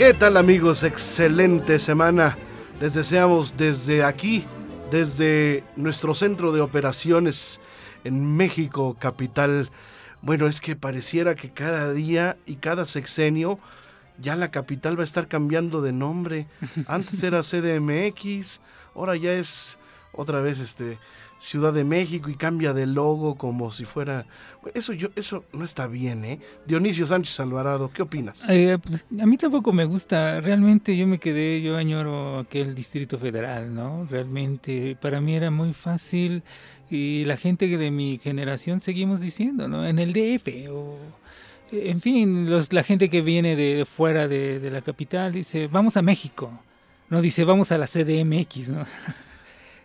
¿Qué tal amigos? Excelente semana. Les deseamos desde aquí, desde nuestro centro de operaciones en México, capital. Bueno, es que pareciera que cada día y cada sexenio ya la capital va a estar cambiando de nombre. Antes era CDMX, ahora ya es otra vez este Ciudad de México y cambia de logo como si fuera eso yo eso no está bien, ¿eh? Dionisio Sánchez Alvarado, ¿qué opinas? Eh, pues, a mí tampoco me gusta. Realmente yo me quedé, yo añoro aquel Distrito Federal, ¿no? Realmente para mí era muy fácil y la gente de mi generación seguimos diciendo, ¿no? En el DF o en fin, los, la gente que viene de fuera de, de la capital dice, vamos a México, no dice, vamos a la CDMX, ¿no?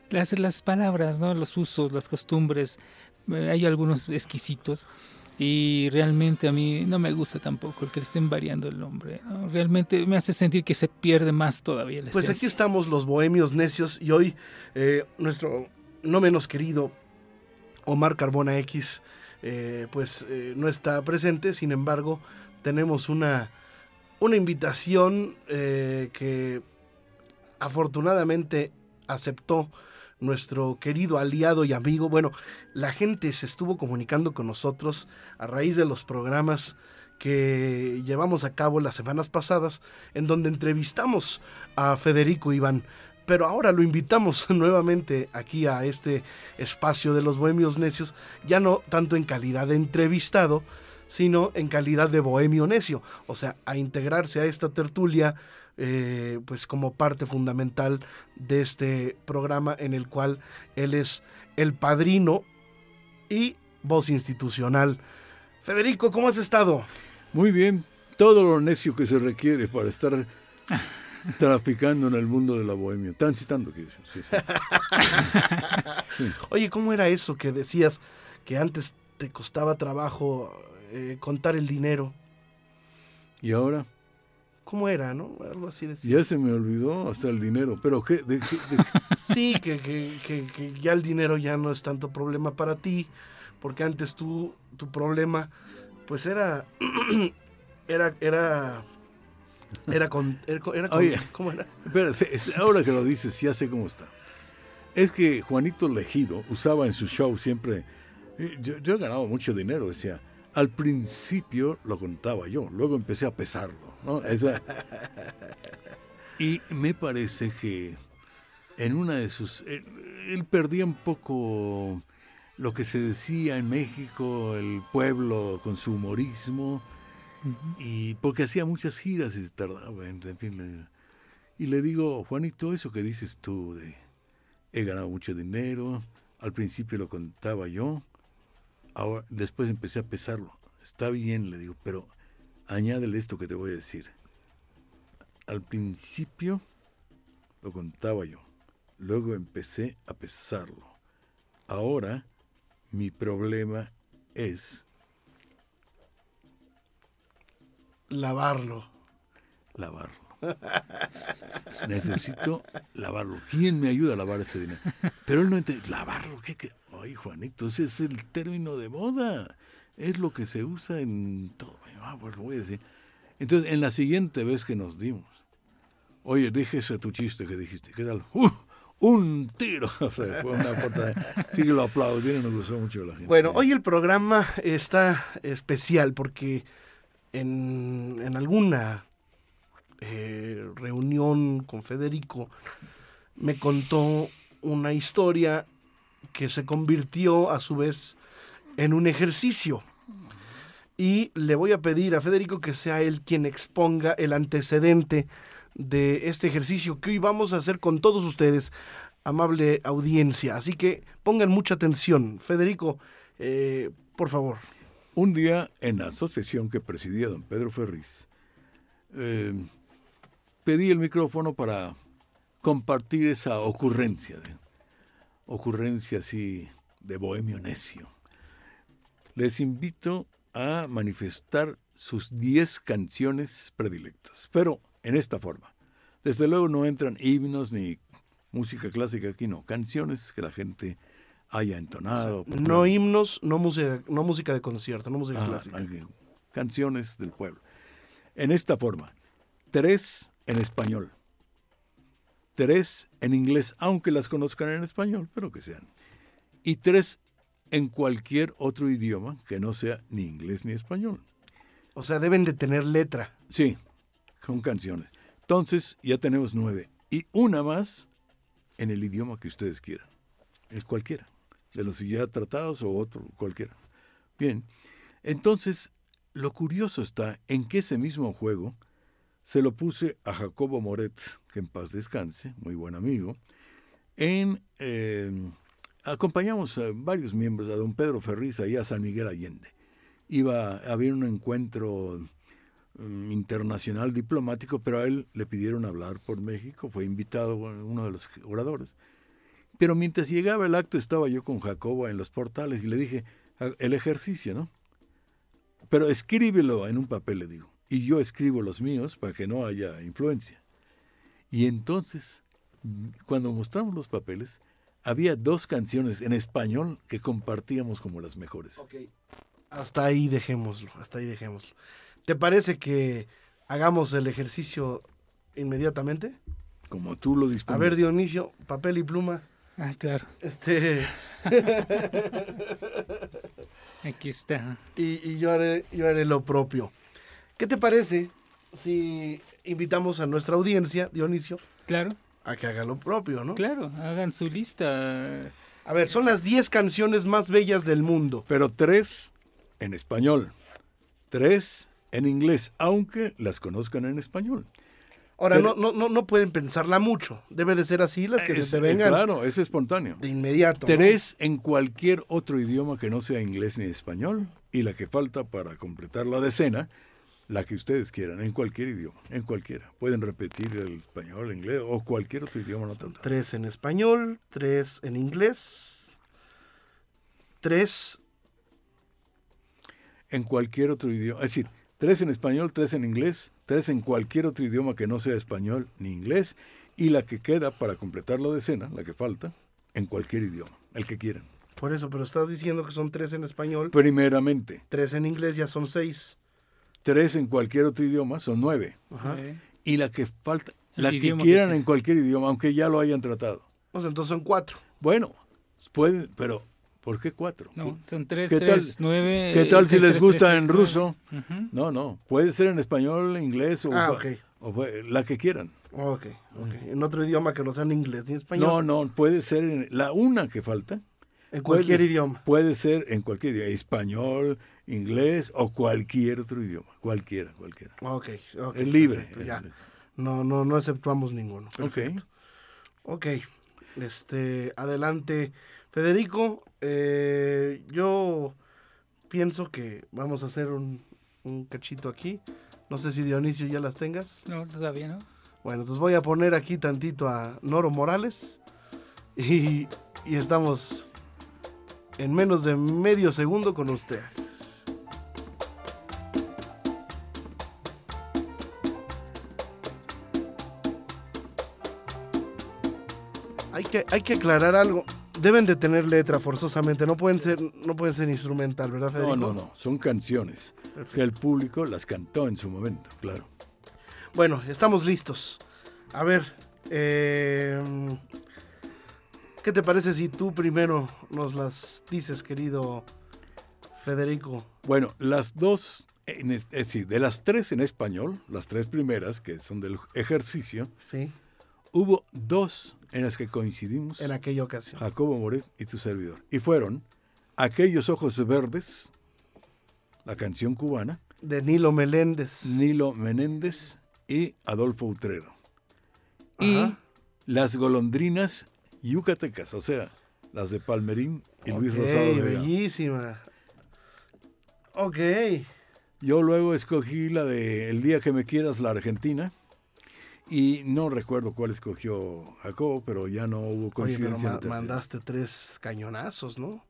las, las palabras, ¿no? los usos, las costumbres, eh, hay algunos exquisitos y realmente a mí no me gusta tampoco el que le estén variando el nombre. Realmente me hace sentir que se pierde más todavía. pues aquí estamos los bohemios necios y hoy eh, nuestro no menos querido Omar Carbona X eh, pues no está presente, sin embargo tenemos una, una invitación que afortunadamente aceptó nuestro querido aliado y amigo. Bueno, la gente se estuvo comunicando con nosotros a raíz de los programas que llevamos a cabo las semanas pasadas, en donde entrevistamos a Federico Iván. Pero ahora lo invitamos nuevamente aquí a este espacio de los Bohemios Necios, ya no tanto en calidad de entrevistado, sino en calidad de bohemio necio, o sea, a integrarse a esta tertulia eh, pues como parte fundamental de este programa en el cual él es el padrino y voz institucional. Federico, ¿cómo has estado? Muy bien, todo lo necio que se requiere para estar traficando en el mundo de la bohemia, transitando, sí, Oye, ¿cómo era eso que decías que antes te costaba trabajo eh, contar el dinero? ¿Y ahora? ¿Cómo era, no? Algo así decía. Ya se me olvidó hasta el dinero, pero ¿qué? sí, que, que, que, ya el dinero ya no es tanto problema para ti, porque antes tú, tu problema, pues era, era, era, era con, era, con, Oye, ¿cómo era? Espérate, ahora que lo dices, ya sé cómo está. Es que Juanito Legido usaba en su show siempre, eh, yo, yo he ganado mucho dinero, decía, al principio lo contaba yo, luego empecé a pesarlo. ¿No? y me parece que en una de sus... Él, perdía un poco lo que se decía en México, el pueblo con su humorismo, y porque hacía muchas giras y tardaba, en, fin. y le digo, Juanito, eso que dices tú de he ganado mucho dinero, al principio lo contaba yo, Ahora, después empecé a pesarlo. Está bien, le digo, pero añádele esto que te voy a decir. Al principio lo contaba yo, luego empecé a pesarlo. Ahora mi problema es lavarlo. Lavarlo. Necesito lavarlo. ¿Quién me ayuda a lavar ese dinero? Pero él no entiende. ¿Lavarlo? ¿Qué? qué? Ay, Juanito, ese es el término de moda. Es lo que se usa en todo. Ah, pues lo voy a decir. Entonces, en la siguiente vez que nos dimos, oye, dije ese tu chiste que dijiste. ¿Qué tal? ¡Uh! un tiro. O sea, fue una portada. Sí que lo aplaudieron, nos gustó mucho la gente. Bueno, hoy el programa está especial porque en, en alguna eh, reunión con Federico, me contó una historia que se convirtió a su vez en un ejercicio. Y le voy a pedir a Federico que sea él quien exponga el antecedente de este ejercicio que hoy vamos a hacer con todos ustedes, amable audiencia. Así que pongan mucha atención. Federico, eh, por favor. Un día en la asociación que presidía don Pedro Ferriz, eh, pedí el micrófono para compartir esa ocurrencia, de, ocurrencia así de bohemio necio. Les invito a manifestar sus 10 canciones predilectas, pero en esta forma. Desde luego no entran himnos ni música clásica aquí, no, canciones que la gente haya entonado. no himnos, no música, no música de concierto, no música Ah, clásica. canciones del pueblo. En esta forma, tres en español, tres en inglés, aunque las conozcan en español, pero que sean, y tres en cualquier otro idioma que no sea ni inglés ni español. O sea, deben de tener letra. Sí, son canciones. Entonces ya tenemos nueve. Y una más en el idioma que ustedes quieran. El cualquiera. De los ya tratados o otro, cualquiera. Bien. Entonces, lo curioso está en que ese mismo juego se lo puse a Jacobo Moret, que en paz descanse, muy buen amigo. En, eh, acompañamos a varios miembros, a don Pedro Ferriz y a San Miguel Allende. Iba a haber un encuentro mm, internacional diplomático, pero a él le pidieron hablar por México, fue invitado uno de los oradores. Pero mientras llegaba el acto estaba yo con Jacobo en los portales y le dije, el ejercicio, ¿no? Pero escríbelo en un papel, le digo, y yo escribo los míos para que no haya influencia. Y entonces, cuando mostramos los papeles, había dos canciones en español que compartíamos como las mejores. Ok. Hasta ahí dejémoslo, hasta ahí dejémoslo. ¿Te parece que hagamos el ejercicio inmediatamente? Como tú lo A dispones. ver, Dionisio, papel y pluma. Ah, claro, Este, aquí está. y, y yo, haré, yo haré lo propio. ¿Qué te parece si invitamos a nuestra audiencia, Dionisio, Claro, a que haga lo propio, ¿no? claro, hagan su lista. A ver, son las 10 canciones más bellas del mundo. Pero tres en español, tres en inglés, aunque las conozcan en español. Ahora, Pero- no, no, no, pueden pensarla mucho. Debe de ser así las que Es- se te vengan Claro, es espontáneo. de inmediato. ¿no? Tres en cualquier otro idioma que no sea inglés ni español. Y la que falta para completar la decena, la que ustedes quieran, en cualquier idioma, en cualquiera. Pueden repetir el español, el inglés o cualquier otro idioma no tratado. Tres en español, tres en inglés, tres En cualquier otro idioma. Es decir, tres en español, tres en inglés, tres en cualquier otro idioma que no sea español ni inglés. Y la que queda para completar la decena, la que falta, en cualquier idioma, el que quieran. Por eso, pero estás diciendo que son tres en español, Primeramente, tres en inglés ya son seis. Tres en cualquier otro idioma son nueve. Ajá. Y la que falta, El la que quieran en cualquier idioma, aunque ya lo hayan tratado. O sea, entonces son cuatro. Bueno, pueden, pero ¿por qué cuatro? No, son tres, ¿Qué tres, tal- nueve. ¿Qué tal eh, si les tres, gusta tres, en ruso? No, no, puede ser en español, inglés o, Ah, cua- ok. o fue- la que quieran. Ok, ok. En otro idioma que no sea en inglés ni español. No, no, puede ser en la una que falta. en cualquier puede- idioma. Puede ser en cualquier idioma, español, inglés o cualquier otro idioma, cualquiera, cualquiera. Ok, ok. Es libre. perfecto, ya. No, no, no exceptuamos ninguno. Ok. Perfecto. Ok. Este, adelante. Federico, eh, yo pienso que vamos a hacer un, un cachito aquí. No sé si Dionisio ya las tengas. No, todavía no. Bueno, entonces voy a poner aquí tantito a Noro Morales. Y, y estamos en menos de medio segundo con ustedes. Que, hay que aclarar algo. Deben de tener letra forzosamente, no pueden ser, no pueden ser instrumental, ¿verdad, Federico? No, no, no, son canciones que el público las cantó en su momento, claro. Bueno, estamos listos. A ver, eh, ¿qué te parece si tú primero nos las dices, querido Federico? Bueno, las dos, en es, es decir, de las tres en español, las tres primeras, que son del ejercicio, Sí, hubo dos en las que coincidimos, en aquella ocasión. Jacobo Moret y tu servidor. Y fueron Aquellos Ojos Verdes, la canción cubana, De Nilo Meléndez. Nilo Menéndez y Adolfo Utrero. Y Ajá. las golondrinas yucatecas, o sea, las de Palmerín y Luis Rosado Vega. bellísima. Ok. Yo luego escogí la de El día que me quieras, la Argentina. Y no recuerdo cuál escogió Jacobo, pero ya no hubo Oye, pero coincidencia. ma- mandaste tres cañonazos, ¿no?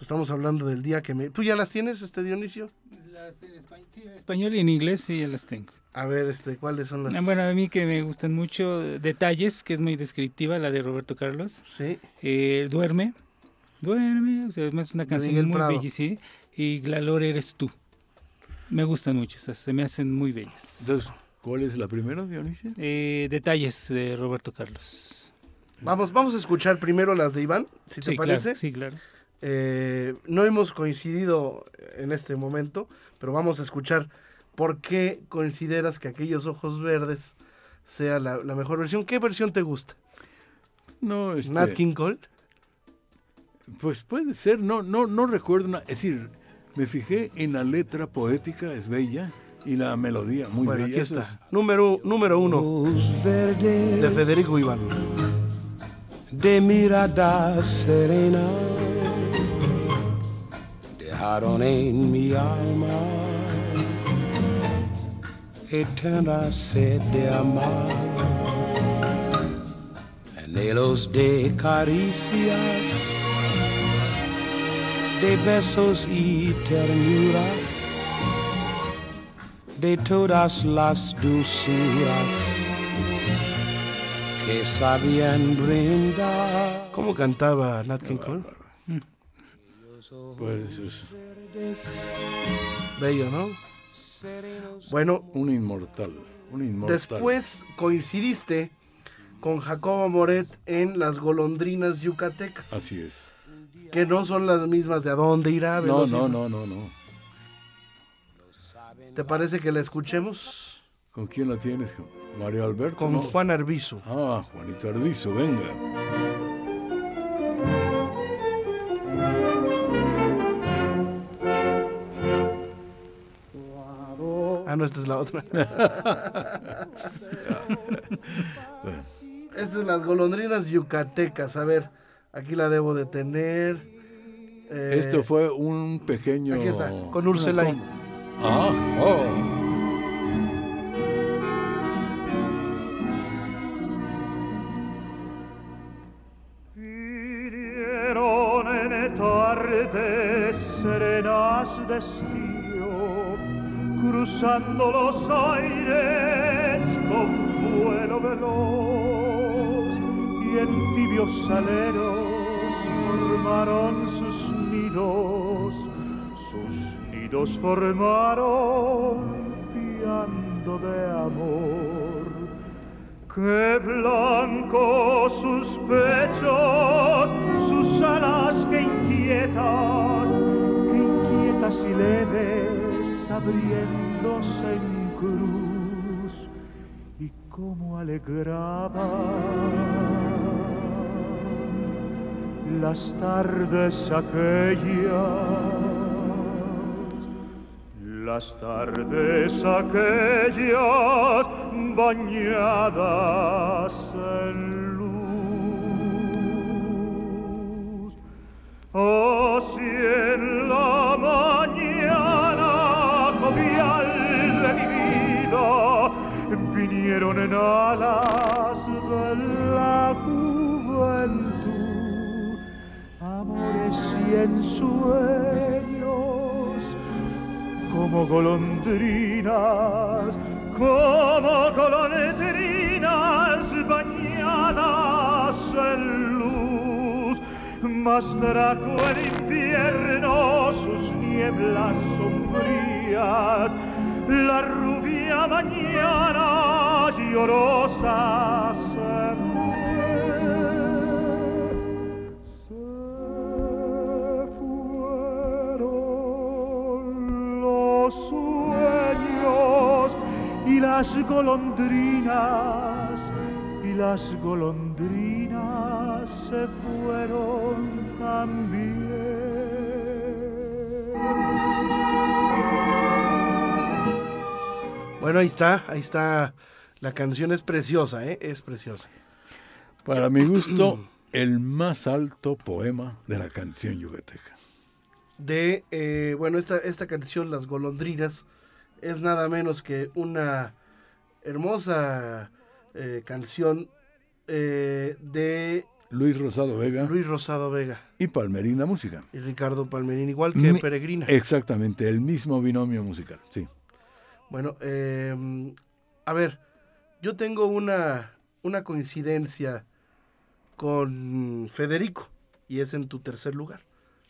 Estamos hablando del día que me... ¿Tú ya las tienes, este Dionisio? Las en, espa- sí, en español y en inglés sí ya las tengo. A ver, este, ¿cuáles son las...? Ah, Bueno, a mí que me gustan mucho Detalles, que es muy descriptiva, la de Roberto Carlos. Sí, Eh, Duerme, Duerme, o sea, es una canción muy Prado. bella, sí. Y La Lore eres tú. Me gustan mucho esas, se me hacen muy bellas. Entonces, ¿cuál es la primera, Dionisio? Eh, detalles de Roberto Carlos. vamos, vamos a escuchar primero las de Iván, si te parece. Claro, sí, claro. Eh, no hemos coincidido en este momento, pero vamos a escuchar por qué consideras que aquellos ojos verdes sea la, la mejor versión. ¿Qué versión te gusta? No, este, ¿Nat King Cole? Pues puede ser, no, no, no recuerdo. una- es decir, me fijé en la letra poética, es bella, y la melodía, muy Bueno, bella. aquí está. Número, número uno de Federico Iván. de mirada serena dejaron en mi alma eterna sed de amar, anhelos de caricias, de besos y ternuras, de todas las dulzuras que sabían brindar. ¿Cómo cantaba Nat King Cole? Pues es Bello, ¿no? Bueno, un inmortal, un inmortal. después coincidiste con Jacobo Moret en Las golondrinas yucatecas. Así es. Que no son las mismas de a dónde irá. No, no, no, no, no. ¿Te parece que la escuchemos? ¿Con quién la tienes? Mario Alberto. Con no? Juan Arbizu. Ah, Juanito Arbizo, venga. Ah, no, esta es la otra. Bueno, Estas es las golondrinas yucatecas. A ver, aquí la debo de tener. Eh, Esto fue un pequeño. aquí está, con Úrsula Ah, oh. Vinieron tardes serenas de estío, cruzando los aires con vuelo veloz, y en tibios aleros formaron sus nidos, nidos formaron piando de amor. Qué blancos sus pechos, sus alas que inquietas, que inquietas y leves abriéndose en cruz, y cómo alegraba las tardes aquellas las tardes aquellas bañadas en luz. Así en la mañana jovial de mi vida vinieron en alas de la juventud amores y ensueños como golondrinas, como golondrinas bañadas en luz, mas trajo el invierno sus nieblas sombrías, la rubia mañana llorosa las golondrinas, y las golondrinas se fueron también. Bueno, ahí está, ahí está. La canción es preciosa, ¿eh? Es preciosa. Para mi gusto, el más alto poema de la canción yucateca. de, eh, bueno, esta, esta canción, Las Golondrinas, es nada menos que una hermosa eh, canción eh, de Luis Rosado Vega Luis Rosado Vega y Palmerina Música. y Ricardo Palmerín, igual que Mi- Peregrina. Exactamente, el mismo binomio musical, sí. Bueno, eh, a ver, yo tengo una, una coincidencia con Federico y es en tu tercer lugar,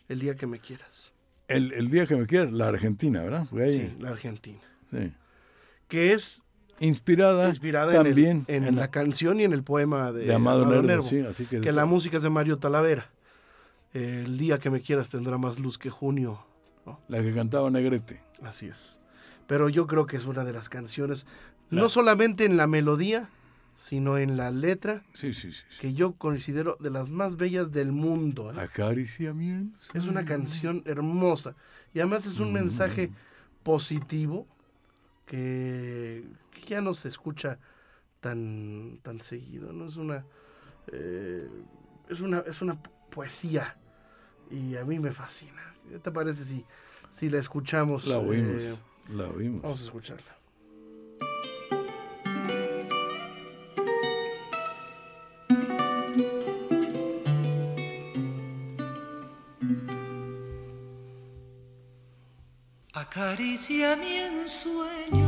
el día que me quieras. El, el día que me quieras, la Argentina, ¿verdad? Ahí- Sí, la Argentina. sí. Que es Inspirada, inspirada también en, el- en la canción y en el poema de, de Amado, Nervo, Nervo, sí, así que, que la música es de Mario Talavera. El día que me quieras tendrá más luz que junio. la que cantaba Negrete. Así es. Pero yo creo que es una de las canciones, no solamente en la melodía, sino en la letra, Sí, sí, sí. sí. que yo considero de las más bellas del mundo. ¿eh? Acaricia mi Es una canción hermosa. Y además es un mensaje positivo que, que ya no se escucha tan, tan seguido. ¿no? Es una. eh, es una es una poesía. Y a mí me fascina. ¿Qué te parece si, si la escuchamos? La oímos, eh, la oímos. vamos a escucharla. Acaricia mi ensueño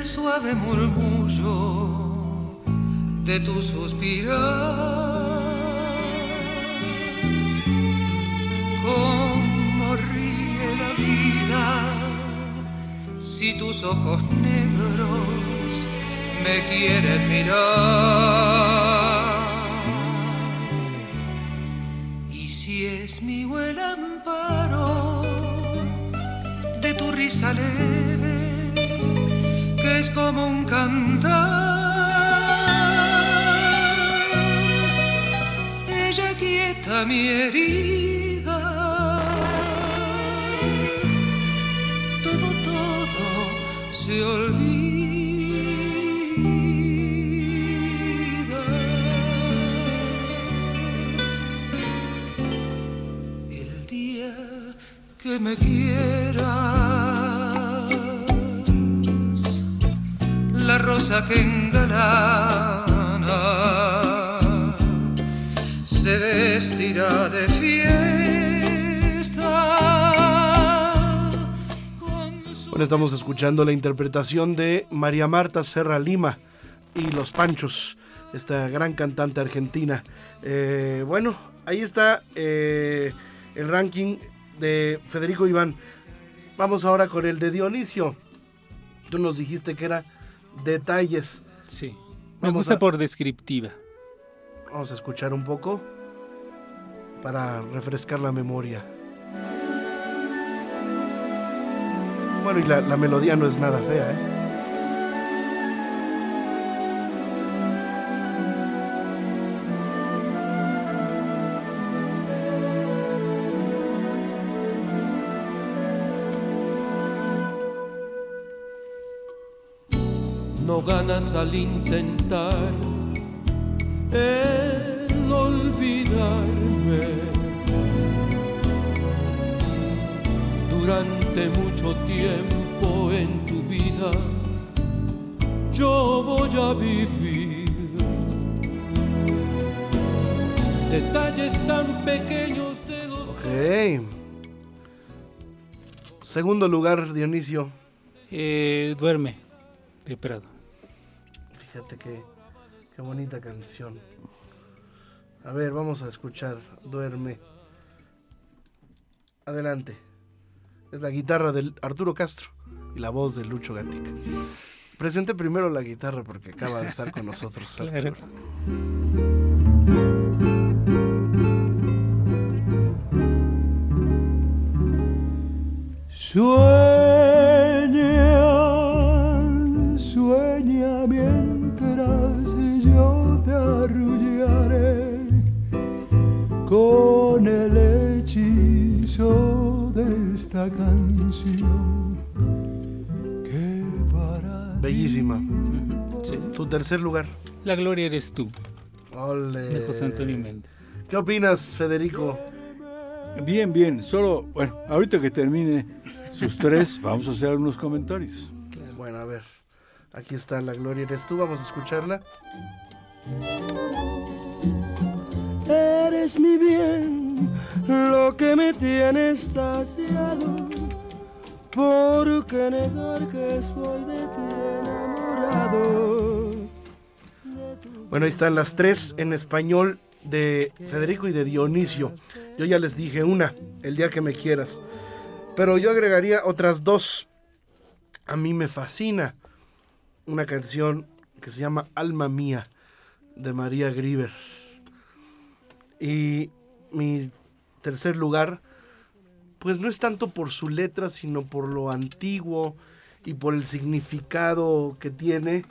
el suave murmullo de tu suspirar. Cómo ríe la vida si tus ojos negros me quieren mirar. Y si es mi buen amparo de tu risa que es como un cantar, ella quieta mi herida, todo, todo se olvida. El día que me rosa que engalana se vestirá de fiesta. Bueno, estamos escuchando la interpretación de María Marta Serra Lima y Los Panchos, esta gran cantante argentina. Eh, bueno, ahí está eh, el ranking de Federico Iván. Vamos ahora con el de Dionisio. Tú nos dijiste que era detalles. Sí. Me Vamos gusta a- por descriptiva. Vamos a escuchar un poco para refrescar la memoria. Bueno, y la, la melodía no es nada fea, ¿eh? Ganas al intentar el olvidarme. Durante mucho tiempo en tu vida yo voy a vivir detalles tan pequeños de los Ok. Segundo lugar, Dionisio. Eh, duerme, de Prado. Fíjate qué, qué bonita canción. A ver, vamos a escuchar Duerme. Adelante. Es la guitarra de Arturo Castro y la voz de Lucho Gatica. Presente primero la guitarra porque acaba de estar con nosotros. Arturo. Sueña, esta canción que para Bellísima. Sí. Tu tercer lugar. La gloria eres tú, Ole. de José Antonio Méndez. ¿Qué opinas, Federico? Bien, bien. Solo, bueno, ahorita que termine sus tres, vamos a hacer unos comentarios. Bueno, a ver. Aquí está La Gloria Eres tú. Vamos a escucharla. Eres mi bien, lo que me tiene estasiado. ¿Por qué negar que estoy de ti enamorado? Bueno, ahí están las tres en español de Federico y de Dionisio. Yo ya les dije una, el día que me quieras. Pero yo agregaría otras dos. A mí me fascina una canción que se llama Alma Mía de María Grieber. Y mi tercer lugar, pues no es tanto por su letra, sino por lo antiguo y por el significado que tiene.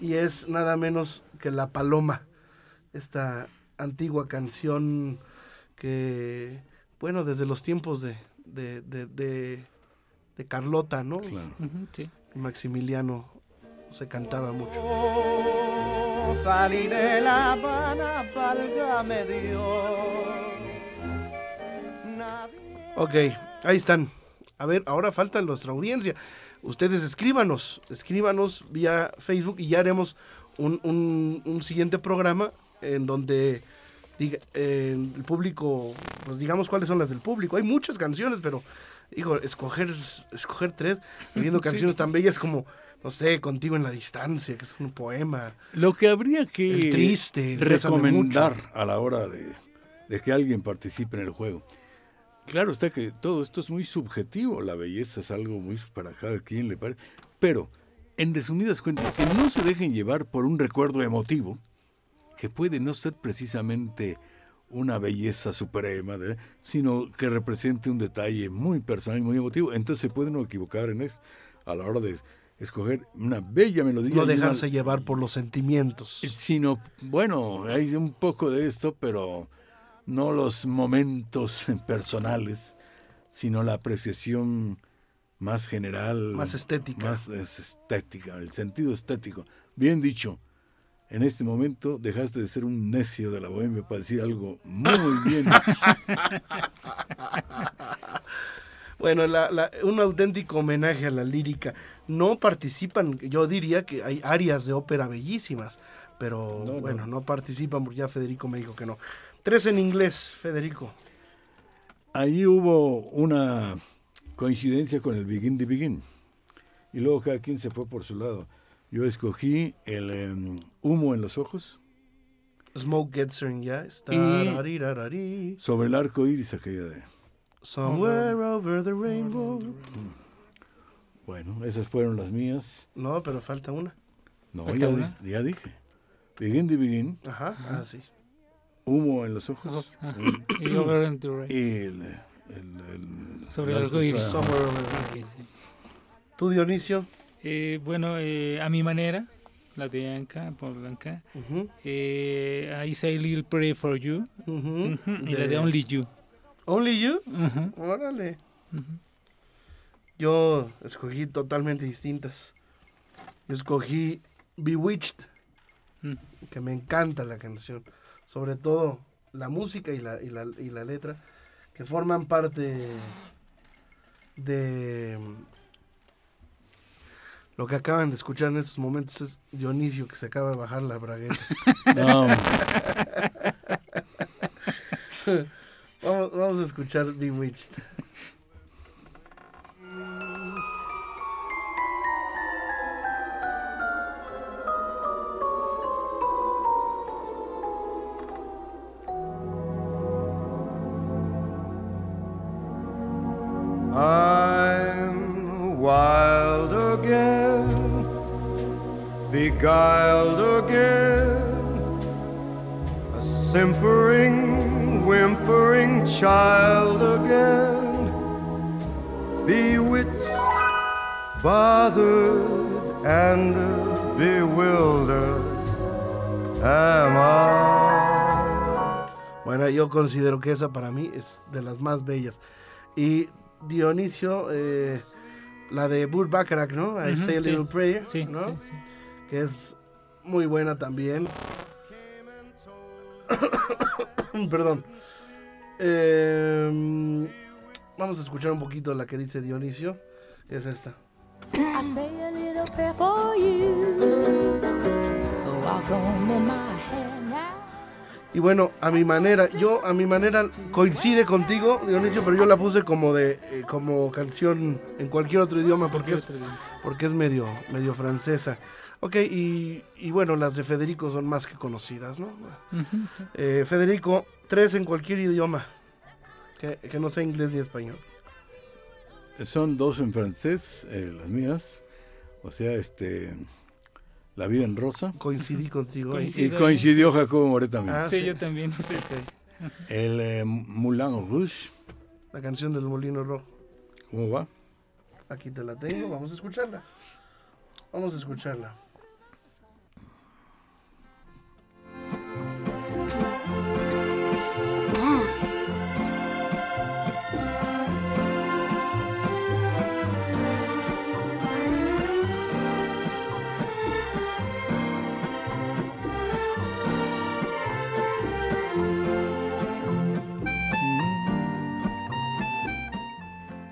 Y es nada menos que La Paloma, esta antigua canción que, bueno, desde los tiempos de, de, de, de, de Carlota, ¿no? Sí. Maximiliano se cantaba mucho. Salí de La Habana, válgame Dios. Ok, ahí están. A ver, ahora falta nuestra audiencia. Ustedes escríbanos, escríbanos vía Facebook y ya haremos un, un- un siguiente programa en donde diga, eh, el público, pues digamos cuáles son las del público. Hay muchas canciones, pero, hijo, escoger, escoger tres, viendo Sí. canciones tan bellas como, no sé, Contigo en la Distancia, que es un poema. Lo que habría que El triste, el Bésame recomendar a la hora de, de que alguien participe en el juego. Claro está que todo esto es muy subjetivo, la belleza es algo muy para cada quien le parece, pero en resumidas cuentas, que no se dejen llevar por un recuerdo emotivo, que puede no ser precisamente una belleza suprema, ¿verdad? sino que represente un detalle muy personal y muy emotivo, entonces se pueden equivocar en eso a la hora de escoger una bella melodía. No y una- dejarse llevar por los sentimientos. Sino, bueno, hay un poco de esto, pero no los momentos personales, sino la apreciación más general. Más estética. Más es estética, el sentido estético. Bien dicho, en este momento dejaste de ser un necio de la bohemia para decir algo muy bien. Bueno, la- la- un auténtico homenaje a la lírica. No participan, yo diría que hay áreas de ópera bellísimas, pero No, no. bueno, no participan porque ya Federico me dijo que no. Tres en inglés, Federico. Ahí hubo una coincidencia con el Begin the Begin. Y luego cada quien se fue por su lado. Yo escogí el em, humo en los ojos, Smoke Gets Her, ya está. Y- sobre el arco iris aquella de... Somewhere over the rainbow. Bueno, esas fueron las mías. No, pero falta una. No, ¿Falta ya, una? di- ya dije. Begin the Begin, Ajá, ah, sí. humo en los ojos. Ajá. Y Over and the Rain. Y el, el- el- Sobre el arco iris. Somewhere over the rainbow. ¿Tú, Dionisio? Eh, bueno, eh, a mi manera, la de Anka, por Blanca. Ujú, Eh, I Say Little Pray for You. Y la de Only You. Only You. Órale. Yo escogí totalmente distintas. Yo escogí Bewitched, Mm. que me encanta la canción. Sobre todo la música y la, y la, y la letra, que forman parte de lo que acaban de escuchar en estos momentos. Es Dionisio, que se acaba de bajar la bragueta. no, vamos, vamos a escuchar Bewitched. Considero que esa para mí es de las más bellas. Y Dionisio, eh, la de Burt Bacharach, ¿no? I Ujú, Say a sí. Little Prayer, Sí, ¿no? sí, sí. Que es muy buena también. Perdón. Eh, vamos a escuchar un poquito la que dice Dionisio. Es esta. I say a little prayer for you. In my. Y bueno, a mi manera, yo a mi manera coincide contigo, Dionisio, pero yo la puse como de eh, como canción en cualquier otro idioma porque es porque es medio medio francesa. Ok, y, y bueno, las de Federico son más que conocidas, ¿no? Eh, Federico, tres en cualquier idioma, que, que no sea inglés ni español. Son dos en francés, eh, las mías. O sea, este. La vida en rosa. Coincidí contigo. ahí. Y coincidió Jacobo Moré también. Ah, sí, sí. yo también. sí. El eh, Moulin Rouge. La canción del Molino Rojo. ¿Cómo va? Aquí te la tengo, vamos a escucharla. Vamos a escucharla.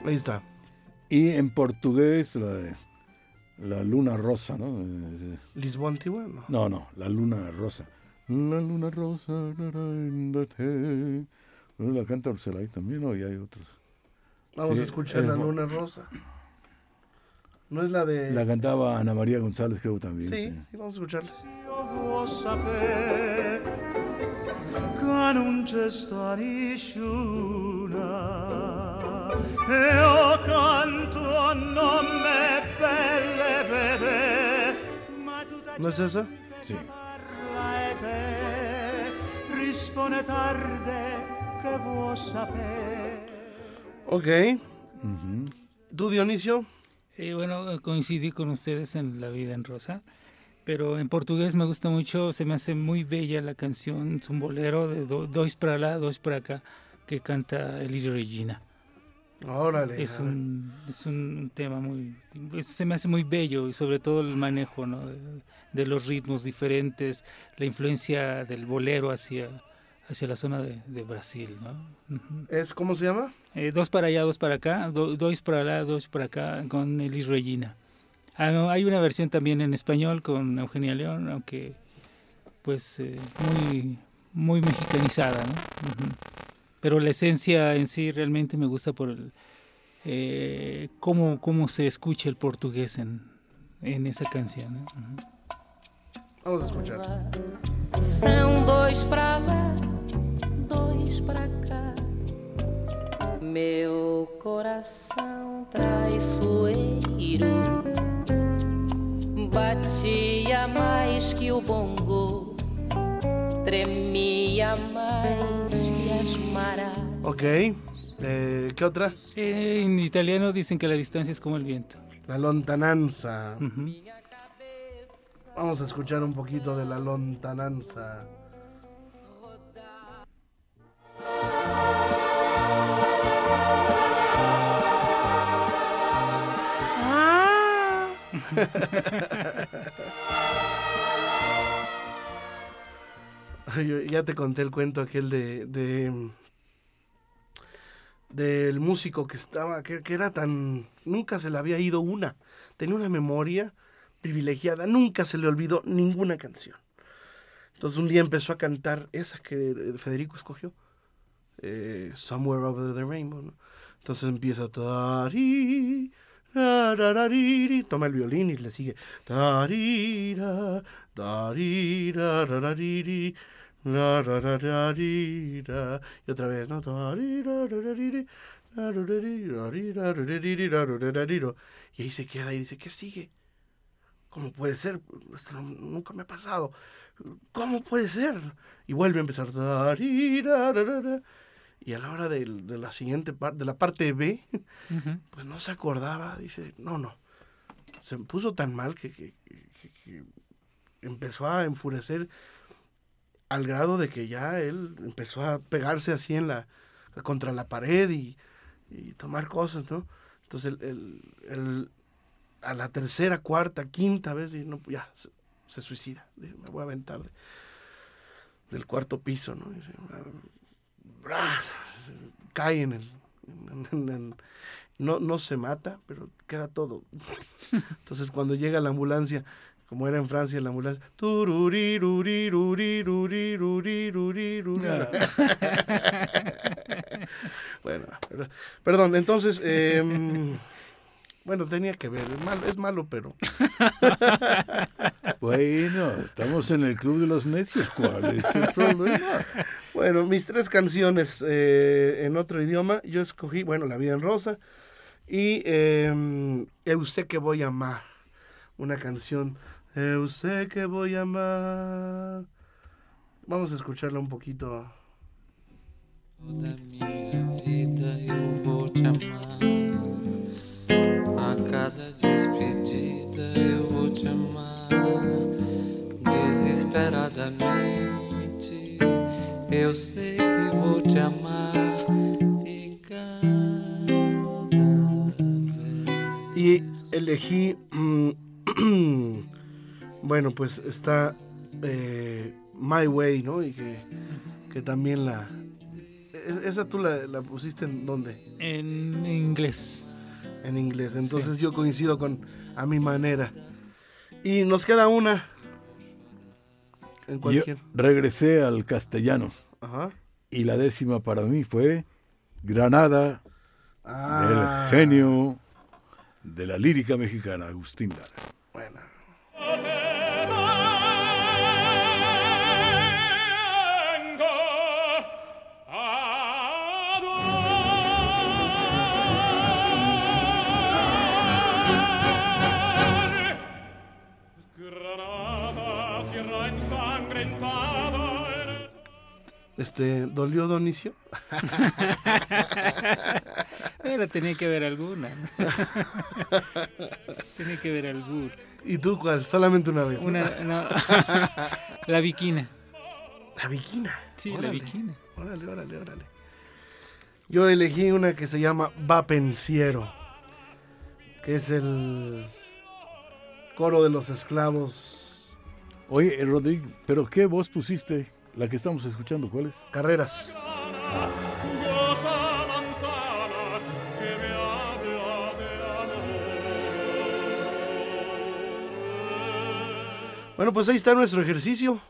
Ahí está. Y en portugués, la de la luna rosa, ¿no? Lisboa Antigua, no. No, no, la luna rosa. La luna rosa. La canta Orselay también, ¿no? Y hay otros. Vamos Sí, a escuchar es la luna rosa. No es la de. La cantaba Ana María González, creo también. Sí, sí. sí, vamos a escucharla. E io canto non me belle vede ma tu ¿No es esa? Sí. e te risponde tarde sapere Ok. ¿Tú, Dionisio? Eh, bueno, coincidí con ustedes en La Vida en Rosa, pero en portugués me gusta mucho, se me hace muy bella la canción, es un bolero de do, Dois para lá, Dois para acá, que canta Elis Regina. Órale. Es un, es un tema muy, es- se me hace muy bello y sobre todo el manejo ¿no? de, de los ritmos diferentes, la influencia del bolero hacia, hacia la zona de, de Brasil. ¿no? ¿Es, ¿Cómo se llama? Eh, dos para allá, dos para acá, do- dos para allá, dos para acá, con Elis Regina. Ah, no, hay una versión también en español con Eugenia León, aunque pues eh, muy, muy mexicanizada, ¿no? Ujú. Pero la esencia en sí realmente me gusta por el, eh, cómo, cómo se escucha el portugués en, en esa canción. Vamos a escuchar. São dois pra lá, dois pra cá. Meu coração traiçoeiro batia mais que o bongo, tremia mais. Ok. Eh, ¿Qué otra? Eh, en italiano dicen que la distancia es como el viento. La lontananza. Vamos a escuchar un poquito de la lontananza. Ay, ya te conté el cuento aquel de, de del músico que estaba, que, que era tan, nunca se le había ido una, tenía una memoria privilegiada, nunca se le olvidó ninguna canción. Entonces un día empezó a cantar esa que Federico escogió, eh, Somewhere Over the Rainbow. Entonces empieza, "Tari, rararariri", toma el violín y le sigue, "Tarira, tarira, rarariri, rararararira", y otra vez, ¿no? Y ahí se queda y dice, ¿qué sigue? ¿Cómo puede ser? Esto nunca me ha pasado. ¿Cómo puede ser? Y vuelve a empezar. Y a la hora del- de, la siguiente parte, de la parte B, pues no se acordaba. Dice, no, no. Se puso tan mal que, que- que- que empezó a enfurecer al grado de que ya él empezó a pegarse así en la contra la pared y, y tomar cosas, ¿no? Entonces el, el- a la tercera, cuarta, quinta vez, y no, ya se, se suicida. Me voy a aventar de- del cuarto piso, ¿no? Dice, "Ah, ¡bras! cae en el, no, no se mata, pero queda todo. Entonces cuando llega la ambulancia, como era en Francia la ambulancia, bueno, perdón, entonces, bueno, tenía que ver, es malo, pero Bueno, estamos en el Club de los Necios. ¿Cuál es el problema? Bueno, mis tres canciones en otro idioma, yo escogí, bueno, La vida en rosa y eh, a una canción, Eu sé que voy a amar. Vamos a escucharla un poquito. Toda minha vida eu vou te amar. A cada despedida eu vou te amar. Desesperadamente eu sei que vou te amar. E cada vez. Y elegí, mm, bueno, pues está eh, My Way, ¿no? Y que, que también la... e- Esa tú la, la pusiste en dónde? En inglés. en inglés. Entonces yo coincido con a mi manera. Y nos queda una. En Yo cualquier. regresé al castellano Ajá. y la décima para mí fue Granada Ah, del genio de la lírica mexicana, Agustín Lara. Bueno. Este, ¿dolió Donicio? Pero tenía que haber alguna. tenía que haber alguna. ¿Y tú cuál? Solamente una vez. ¿no? Una, no. La viquina. La viquina. Sí, la Órale, viquina. Órale, órale, órale. Yo elegí una que se llama Va Pensiero. Que es el coro de los esclavos. Oye, Rodrigo, ¿pero qué voz pusiste? La que estamos escuchando, ¿cuál es? Carreras. Bueno, pues ahí está nuestro ejercicio.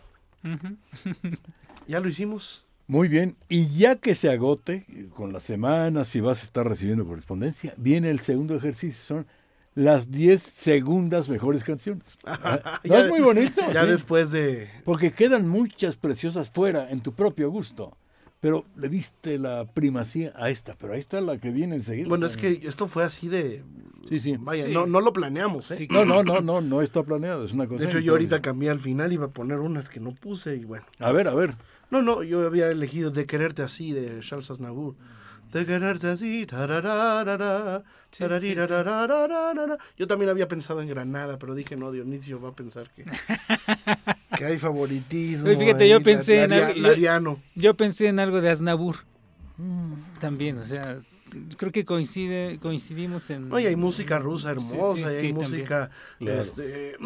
Ya lo hicimos. Muy bien, y ya que se agote con las semanas y vas a estar recibiendo correspondencia, viene el segundo ejercicio, son las 10 segundas mejores canciones. Ah, ¿No Ya- es muy bonito? Ya Sí. después de. Porque quedan muchas preciosas fuera en tu propio gusto, pero le diste la primacía a esta, pero ahí está la que viene enseguida. Bueno, es que esto fue así de. Sí, sí. Vaya, Sí. no, no lo planeamos, ¿eh? Sí, No, no, no, no, no está planeado, es una cosa. De hecho, yo ahorita cambié al final, iba a poner unas que no puse y bueno. A ver, a ver. No, no, yo había elegido De quererte así de Charles Aznavour. Yo también había pensado en Granada, pero dije, no, Dionisio va a pensar que, que hay favoritismo. Oye, fíjate, ahí, yo pensé en algo- yo- Lariano. Yo pensé en algo de Aznabur. También, o sea, creo que coincide, coincidimos en... Oye, hay música rusa hermosa, sí, y hay sí, música este,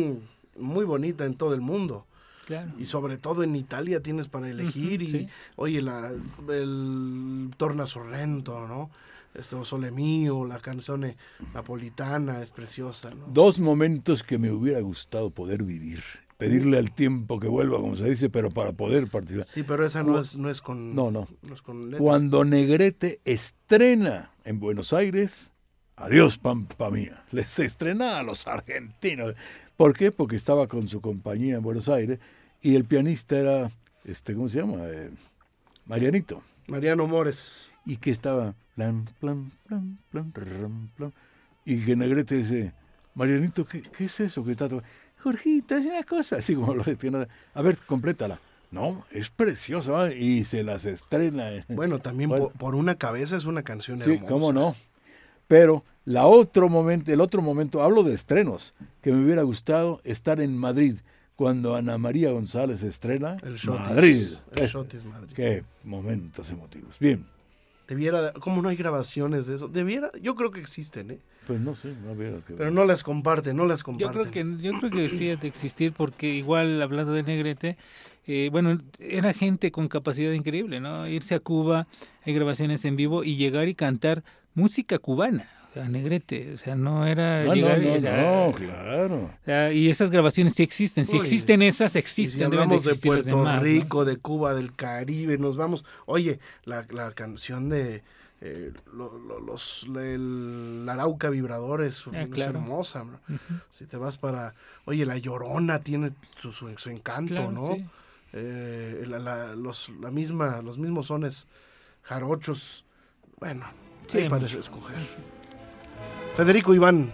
muy bonita en todo el mundo. Claro. Y sobre todo en Italia tienes para elegir. Y, sí. oye, la, el Torna Sorrento, ¿no? Esto, Sole Mío, la canción napolitana es preciosa, ¿no? Dos momentos que me hubiera gustado poder vivir. Pedirle al tiempo que vuelva, como se dice, pero para poder participar. Sí, pero esa no es, no es con. No, no. es con letra. Cuando Negrete estrena en Buenos Aires, adiós Pampa Mía, les estrena a los argentinos. ¿Por qué? Porque estaba con su compañía en Buenos Aires y el pianista era, este, ¿cómo se llama? Eh, Marianito. Mariano Mores. Y que estaba, plan, plan, plan, plan, ram, plan. Y que Negrete dice, Marianito, ¿qué, qué es eso que está tocando? Jorgito, es una cosa, así como lo tiene. A ver, complétala. No, es preciosa y se las estrena. en- Bueno, también Bueno. Por, por una cabeza es una canción Sí, hermosa. cómo no. Pero la otro momento, el otro momento, hablo de estrenos, que me hubiera gustado estar en Madrid cuando Ana María González estrena El Shotis. Madrid. El Shotis Madrid. Qué momentos emotivos. Bien. Debiera, ¿cómo no hay grabaciones de eso? Debiera, yo creo que existen, ¿eh? Pues no sé, no veo que Pero no las comparten, no las Yo comparten. creo que yo creo que sí ha de existir porque igual hablando de Negrete, eh, bueno, era gente con capacidad increíble, ¿no? Irse a Cuba, hay grabaciones en vivo y llegar y cantar música cubana, sea, Negrete, o sea, no era no, llegar no, no, claro. y esas grabaciones sí existen, si Uy, existen esas, existen, si de hablamos de Puerto demás, ¿no? Rico, de Cuba, del Caribe, nos vamos. Oye, la, la canción de eh, lo- lo- los el Arauca Vibradores Ah, es claro. hermosa. bro. Ujú. Si te vas para. Oye, la Llorona tiene su, su, su encanto, Claro, ¿no? sí. Eh, la, la- los, la misma, los mismos sones jarochos. Bueno, Sí, ahí hay parece mucho. escoger. Federico Iván.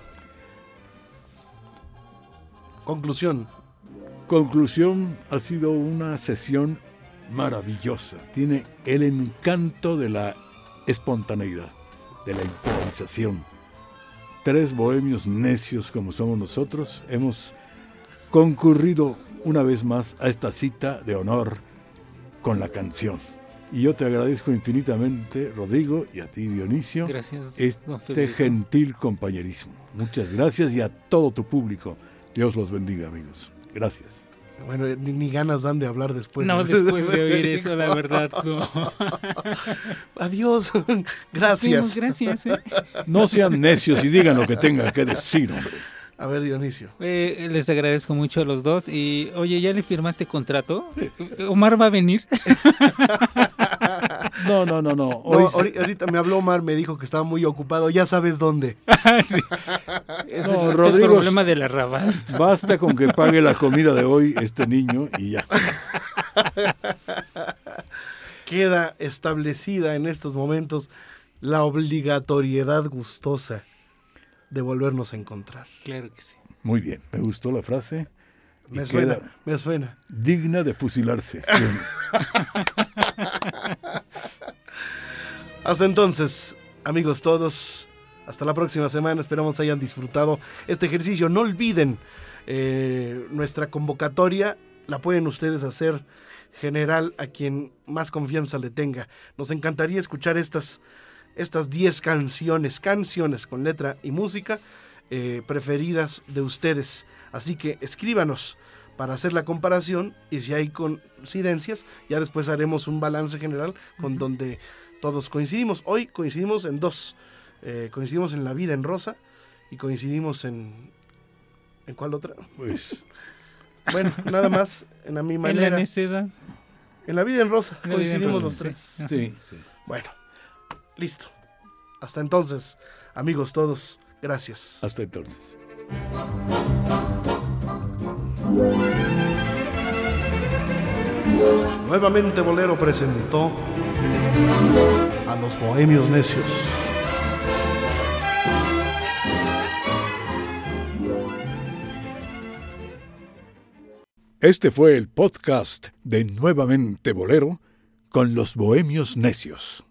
Conclusión. Conclusión, ha sido una sesión maravillosa. Tiene el encanto de la espontaneidad, de la improvisación. Tres bohemios necios como somos nosotros hemos concurrido una vez más a esta cita de honor con la canción. Y yo te agradezco infinitamente, Rodrigo, y a ti, Dionisio, Gracias, este gentil compañerismo. Muchas gracias y a todo tu público. Dios los bendiga, amigos. Gracias. Bueno, ni, ni ganas dan de hablar después. no, después de oír eso, la verdad, no. Adiós. Gracias. Sí, gracias. ¿eh? No sean necios y digan lo que tengan que decir, hombre. A ver, Dionisio. Eh, les agradezco mucho a los dos. Y oye, ¿ya le firmaste contrato? ¿Omar va a venir? No, no, no, no. Ahorita me habló Omar, me dijo que estaba muy ocupado. Ya sabes dónde. Sí. Es No, el, Rodrigo- el problema del arrabal. basta con que pague la comida de hoy este niño y ya. Queda establecida en estos momentos la obligatoriedad gustosa de volvernos a encontrar. Claro que sí. Muy bien, me gustó la frase. Me suena, me suena. digna de fusilarse. Hasta entonces, amigos todos, hasta la próxima semana. Esperamos hayan disfrutado este ejercicio. No olviden eh, nuestra convocatoria. La pueden ustedes hacer general a quien más confianza le tenga. Nos encantaría escuchar estas estas 10 canciones, canciones con letra y música eh, preferidas de ustedes. Así que escríbanos para hacer la comparación y si hay coincidencias, ya después haremos un balance general con donde todos coincidimos. Hoy coincidimos en dos. Eh, coincidimos en La vida en rosa y coincidimos en... ¿En cuál otra? Pues Bueno, nada más, en la mi En la manera. necedad. En la vida en rosa En en coincidimos rosa, los sí. tres. sí, sí. Bueno, listo. Hasta entonces, amigos todos, gracias. Hasta entonces. Nuevamente Bolero presentó a los Bohemios Necios. Este fue el podcast de Nuevamente Bolero con los Bohemios Necios.